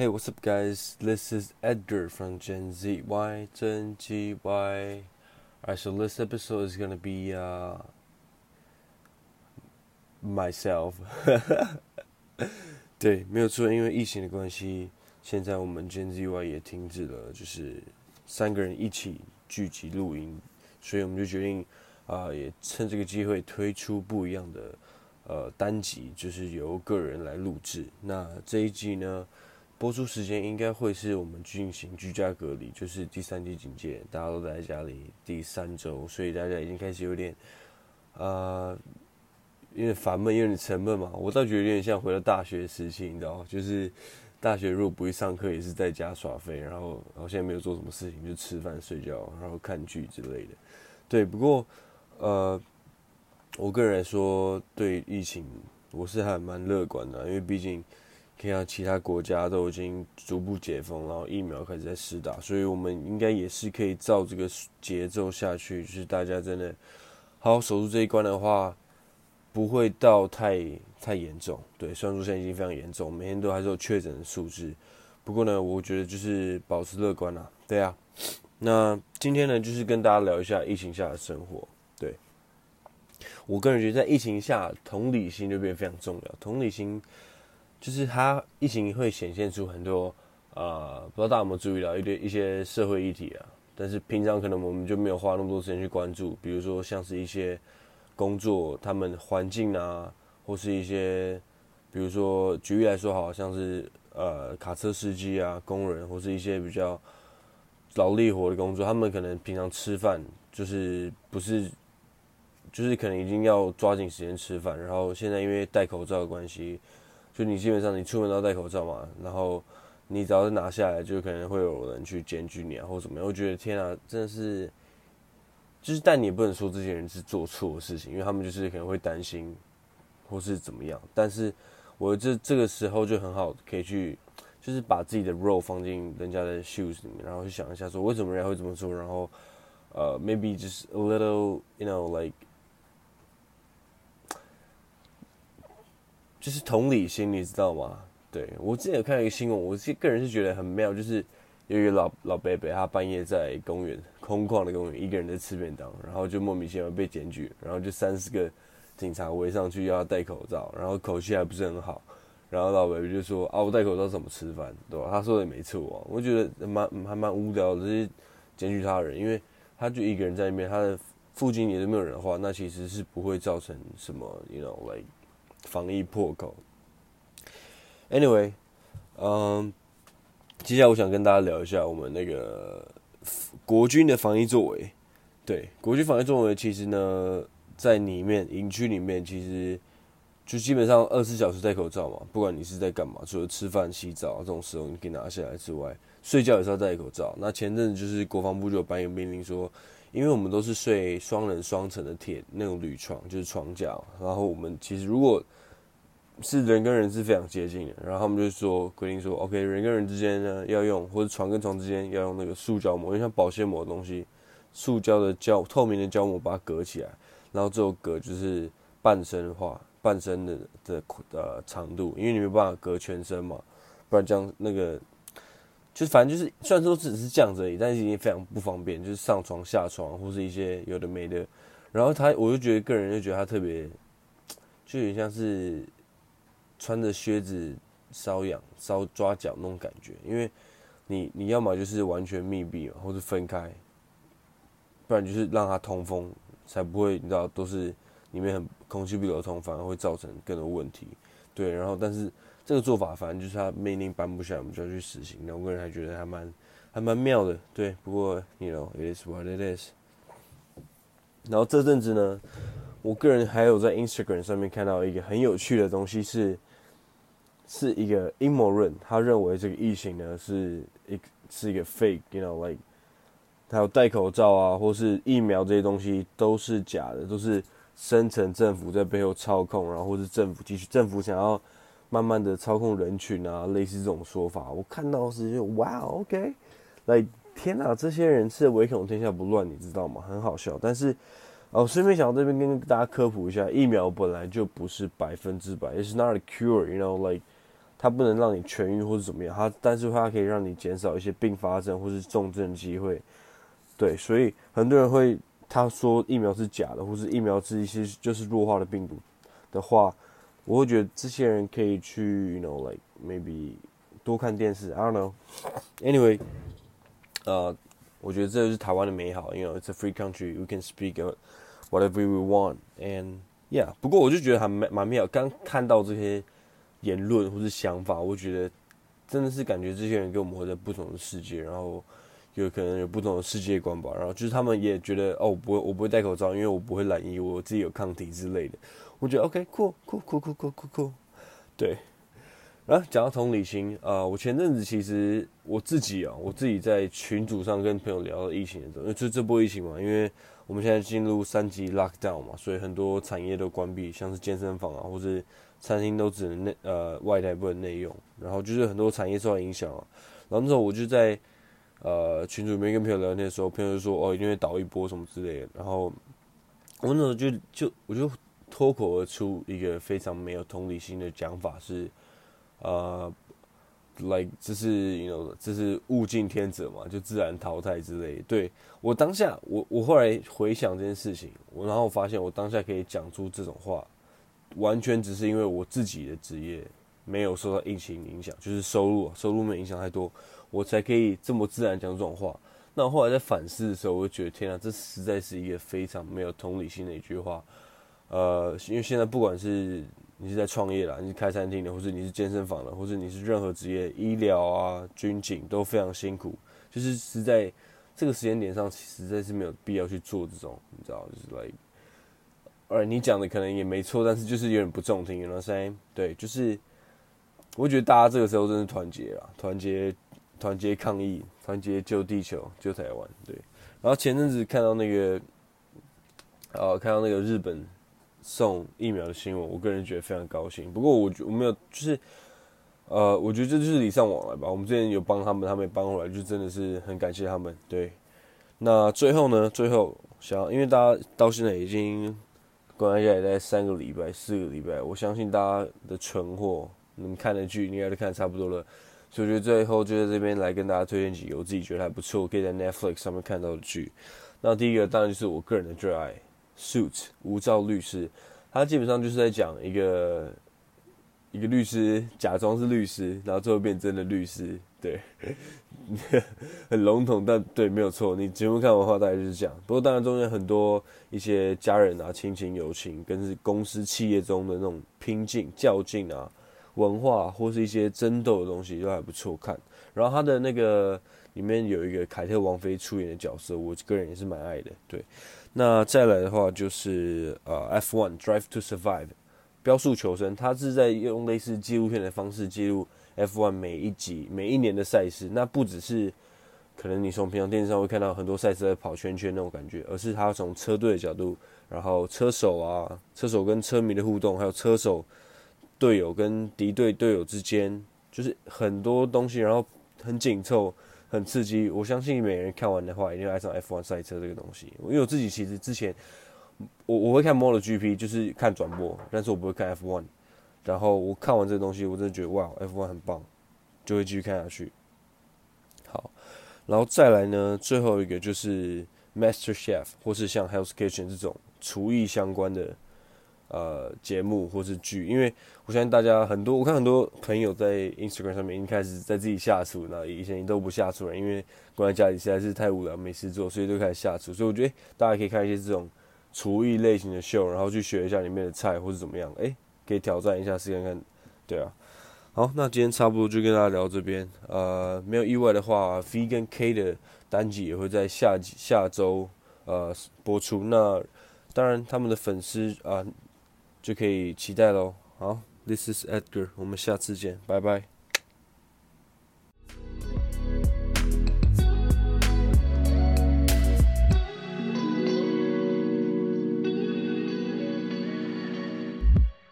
Hey, what's up, guys? This is Edgar from Gen Z Y Gen G Y. Alright, so this episode is gonna be uh myself. 对，没有错，因为疫情的关系，现在我们 Gen Z Y 也停止了，就是三个人一起聚集录音，所以我们就决定啊、也趁这个机会推出不一样的呃单集，就是由个人来录制。那这一季呢？播出时间应该会是我们进行居家隔离，就是第三级警戒，大家都在家里第三周，所以大家已经开始有点，呃，有点烦闷，有点沉闷嘛。我倒觉得有点像回到大学时期，你知道就是大学如果不会上课，也是在家耍废，然后然后现在没有做什么事情，就吃饭、睡觉，然后看剧之类的。对，不过呃，我个人来说，对疫情我是还蛮乐观的，因为毕竟。看到其他国家都已经逐步解封，然后疫苗开始在施打，所以我们应该也是可以照这个节奏下去。就是大家真的好好守住这一关的话，不会到太太严重。对，虽然说现在已经非常严重，每天都还是有确诊的数字。不过呢，我觉得就是保持乐观啦。对啊，那今天呢，就是跟大家聊一下疫情下的生活。对，我个人觉得在疫情下，同理心就变得非常重要。同理心。就是它疫情会显现出很多呃，不知道大家有没有注意到一些一些社会议题啊？但是平常可能我们就没有花那么多时间去关注，比如说像是一些工作他们环境啊，或是一些比如说举例来说，好像是呃卡车司机啊、工人，或是一些比较劳力活的工作，他们可能平常吃饭就是不是，就是可能已经要抓紧时间吃饭，然后现在因为戴口罩的关系。就你基本上你出门都要戴口罩嘛，然后你只要是拿下来，就可能会有人去检举你啊，或怎么样。我觉得天啊，真的是，就是但你也不能说这些人是做错的事情，因为他们就是可能会担心或是怎么样。但是我这这个时候就很好，可以去就是把自己的 role 放进人家的 shoes 里面，然后去想一下说为什么人家会这么做，然后呃 maybe just a little you know like。就是同理心，你知道吗？对我之前有看到一个新闻，我是个人是觉得很妙，就是有一个老老伯伯，他半夜在公园空旷的公园，一个人在吃便当，然后就莫名其妙被检举，然后就三四个警察围上去要他戴口罩，然后口气还不是很好，然后老伯伯就说啊，我戴口罩怎么吃饭，对吧？他说的也没错啊，我觉得蛮还蛮无聊的这些检举他人，因为他就一个人在那边，他的附近也都没有人的话，那其实是不会造成什么，you know like。防疫破口。Anyway，嗯，接下来我想跟大家聊一下我们那个国军的防疫作为。对，国军防疫作为其实呢，在里面营区里面，其实就基本上二十四小时戴口罩嘛，不管你是在干嘛，除了吃饭、洗澡这种时候你可以拿下来之外，睡觉也是要戴口罩。那前阵子就是国防部就有颁一个命令说。因为我们都是睡双人双层的铁那种铝床，就是床架。然后我们其实如果是人跟人是非常接近的，然后他们就说规定说，OK，人跟人之间呢要用，或者床跟床之间要用那个塑胶膜，因为像保鲜膜的东西，塑胶的胶透明的胶膜把它隔起来，然后最后隔就是半身的话，半身的的呃长度，因为你没办法隔全身嘛，不然这样那个。就反正就是，虽然说只是这样子而已，但是已经非常不方便，就是上床下床或是一些有的没的。然后他，我就觉得个人就觉得他特别，就有点像是穿着靴子搔痒、搔抓脚那种感觉。因为你你要么就是完全密闭，或者分开，不然就是让它通风，才不会你知道都是里面很空气不流通，反而会造成更多问题。对，然后但是。这个做法，反正就是他命令颁布下来，我们就要去实行。那我个人还觉得还蛮还蛮妙的，对。不过，you know，it is what it is。然后这阵子呢，我个人还有在 Instagram 上面看到一个很有趣的东西，是是一个阴谋论。他认为这个疫情呢是一是一个 fake，you know，like 还有戴口罩啊，或是疫苗这些东西都是假的，都是深层政府在背后操控，然后或是政府继续政府想要。慢慢的操控人群啊，类似这种说法，我看到是就哇，OK，来天哪，这些人是唯恐天下不乱，你知道吗？很好笑。但是哦，顺便想到这边跟大家科普一下，疫苗本来就不是百分之百，It's not a cure，you know，like 它不能让你痊愈或者怎么样，它但是它可以让你减少一些并发症或是重症机会。对，所以很多人会他说疫苗是假的，或是疫苗是一些就是弱化的病毒的话，我会觉得这些人可以去，you know like maybe 多看电视，I don't know。Anyway，呃，我觉得这就是台湾的美好，因为 it's a free country，we can speak whatever we want，and yeah。不过我就觉得还蛮蛮妙，刚看到这些言论或是想法，我觉得真的是感觉这些人跟我们活在不同的世界，然后有可能有不同的世界观吧。然后就是他们也觉得，哦，我不会，我不会戴口罩，因为我不会染疫，我自己有抗体之类的。我觉得 OK，cool，cool，cool，cool，cool，cool，对。然后讲到同理心，呃，我前阵子其实我自己啊，我自己在群组上跟朋友聊疫情的时候，因为就这波疫情嘛，因为我们现在进入三级 lockdown 嘛，所以很多产业都关闭，像是健身房啊，或是餐厅都只能内呃外带不能内用，然后就是很多产业受到影响啊。然后那时候我就在呃群主里面跟朋友聊天的时候，朋友就说哦一定会倒一波什么之类的，然后我那时候就就我就脱口而出一个非常没有同理心的讲法是。呃，like 这是 you know 这是物竞天择嘛，就自然淘汰之类。对我当下，我我后来回想这件事情，我然后我发现我当下可以讲出这种话，完全只是因为我自己的职业没有受到疫情影响，就是收入收入没影响太多，我才可以这么自然讲这种话。那后来在反思的时候，我就觉得天啊，这实在是一个非常没有同理心的一句话。呃，因为现在不管是你是在创业啦，你是开餐厅的，或者你是健身房的，或者你是任何职业，医疗啊、军警都非常辛苦。就是实在这个时间点上，实在是没有必要去做这种，你知道，就是 like，而你讲的可能也没错，但是就是有点不中听。原来是，对，就是我觉得大家这个时候真是团结了，团结、团结抗疫，团结救地球、救台湾。对，然后前阵子看到那个，呃，看到那个日本。送疫苗的新闻，我个人觉得非常高兴。不过我觉我没有，就是，呃，我觉得这就是礼尚往来吧。我们之前有帮他们，他们也帮回来，就真的是很感谢他们。对，那最后呢，最后想，因为大家到现在已经关在家里待三个礼拜、四个礼拜，我相信大家的存货，你们看的剧应该都看差不多了。所以我觉得最后就在这边来跟大家推荐几个我自己觉得还不错，可以在 Netflix 上面看到的剧。那第一个当然就是我个人的最爱。Suit 无照律师，他基本上就是在讲一个一个律师假装是律师，然后最后变真的律师。对，很笼统，但对，没有错。你节目看完的话，大概就是这样。不过当然中间很多一些家人啊、亲情、友情，跟是公司企业中的那种拼劲、较劲啊，文化或是一些争斗的东西，都还不错看。然后他的那个里面有一个凯特王妃出演的角色，我个人也是蛮爱的。对。那再来的话就是呃，F1 Drive to Survive，标速求生，它是在用类似纪录片的方式记录 F1 每一集每一年的赛事。那不只是可能你从平常电视上会看到很多赛车在跑圈圈那种感觉，而是它从车队的角度，然后车手啊，车手跟车迷的互动，还有车手队友跟敌对队友之间，就是很多东西，然后很紧凑。很刺激，我相信每人看完的话，一定爱上 F1 赛车这个东西。因为我自己其实之前，我我会看 MotoGP，就是看转播，但是我不会看 F1。然后我看完这个东西，我真的觉得哇，F1 很棒，就会继续看下去。好，然后再来呢，最后一个就是 Master Chef，或是像 Hell's Kitchen 这种厨艺相关的。呃，节目或是剧，因为我相信大家很多，我看很多朋友在 Instagram 上面已经开始在自己下厨，那以前都不下厨了，因为关在家里实在是太无聊没事做，所以就开始下厨。所以我觉得大家可以看一些这种厨艺类型的秀，然后去学一下里面的菜或是怎么样，哎，可以挑战一下试看看。对啊，好，那今天差不多就跟大家聊这边。呃，没有意外的话，V 跟 K 的单集也会在下下周呃播出。那当然，他们的粉丝啊。就可以期待喽。好，This is Edgar，我们下次见，拜拜。